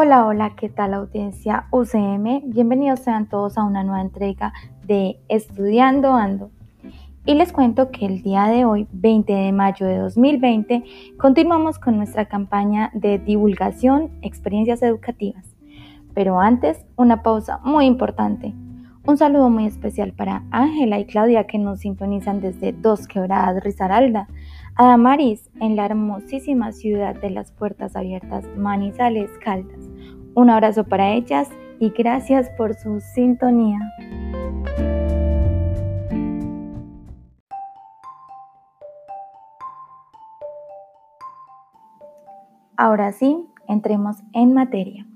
Hola, hola, ¿qué tal audiencia UCM? Bienvenidos sean todos a una nueva entrega de Estudiando Ando. Y les cuento que el día de hoy, 20 de mayo de 2020, continuamos con nuestra campaña de divulgación, experiencias educativas. Pero antes, una pausa muy importante. Un saludo muy especial para Ángela y Claudia que nos sintonizan desde Dos Quebradas, Risaralda, a Damaris en la hermosísima ciudad de las puertas abiertas, Manizales, Caldas. Un abrazo para ellas y gracias por su sintonía. Ahora sí, entremos en materia.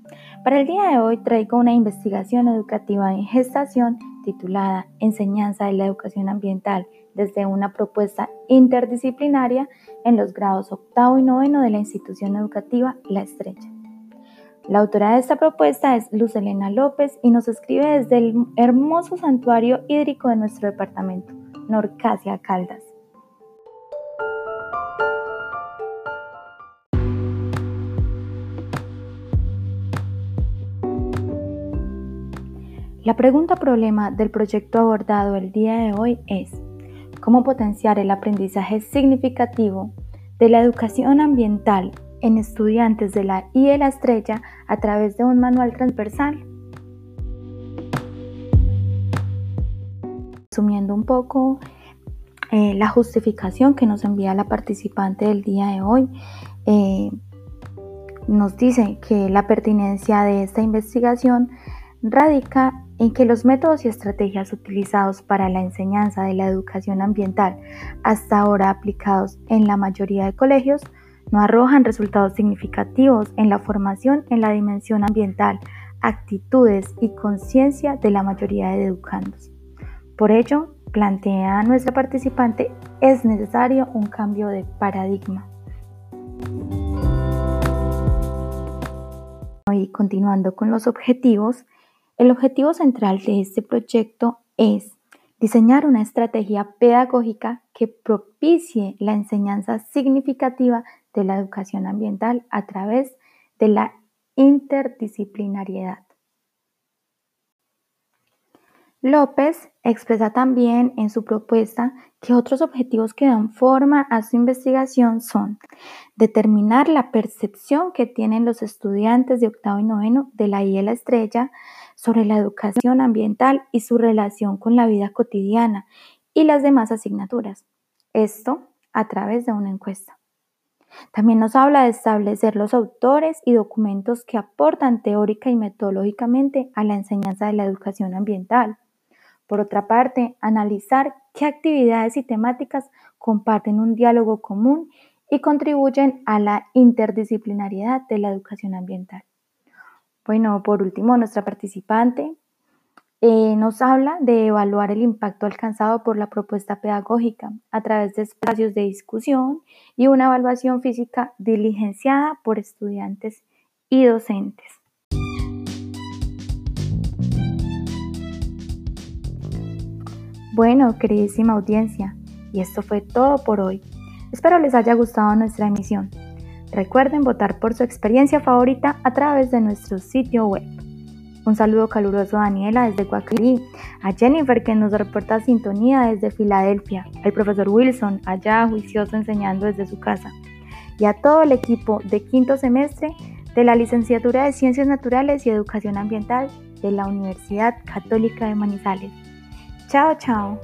Para el día de hoy traigo una investigación educativa en gestación titulada Enseñanza de la Educación Ambiental desde una propuesta interdisciplinaria en los grados octavo y noveno de la institución educativa La Estrella. La autora de esta propuesta es Luz Elena López y nos escribe desde el hermoso santuario hídrico de nuestro departamento, Norcasia Caldas. La pregunta problema del proyecto abordado el día de hoy es cómo potenciar el aprendizaje significativo de la educación ambiental en estudiantes de la I de la Estrella a través de un manual transversal. Resumiendo un poco eh, la justificación que nos envía la participante del día de hoy, eh, nos dice que la pertinencia de esta investigación radica en que los métodos y estrategias utilizados para la enseñanza de la educación ambiental hasta ahora aplicados en la mayoría de colegios no arrojan resultados significativos en la formación en la dimensión ambiental, actitudes y conciencia de la mayoría de educandos. Por ello, plantea nuestra participante, es necesario un cambio de paradigma. Y continuando con los objetivos, el objetivo central de este proyecto es diseñar una estrategia pedagógica que propicie la enseñanza significativa de la educación ambiental a través de la interdisciplinariedad. López expresa también en su propuesta que otros objetivos que dan forma a su investigación son determinar la percepción que tienen los estudiantes de octavo y noveno de la I la estrella sobre la educación ambiental y su relación con la vida cotidiana y las demás asignaturas. Esto a través de una encuesta. También nos habla de establecer los autores y documentos que aportan teórica y metodológicamente a la enseñanza de la educación ambiental por otra parte, analizar qué actividades y temáticas comparten un diálogo común y contribuyen a la interdisciplinariedad de la educación ambiental. Bueno, por último, nuestra participante eh, nos habla de evaluar el impacto alcanzado por la propuesta pedagógica a través de espacios de discusión y una evaluación física diligenciada por estudiantes y docentes. Bueno, queridísima audiencia, y esto fue todo por hoy. Espero les haya gustado nuestra emisión. Recuerden votar por su experiencia favorita a través de nuestro sitio web. Un saludo caluroso a Daniela desde Guacarí, a Jennifer que nos reporta sintonía desde Filadelfia, al profesor Wilson allá juicioso enseñando desde su casa, y a todo el equipo de quinto semestre de la licenciatura de Ciencias Naturales y Educación Ambiental de la Universidad Católica de Manizales. Chao, chao.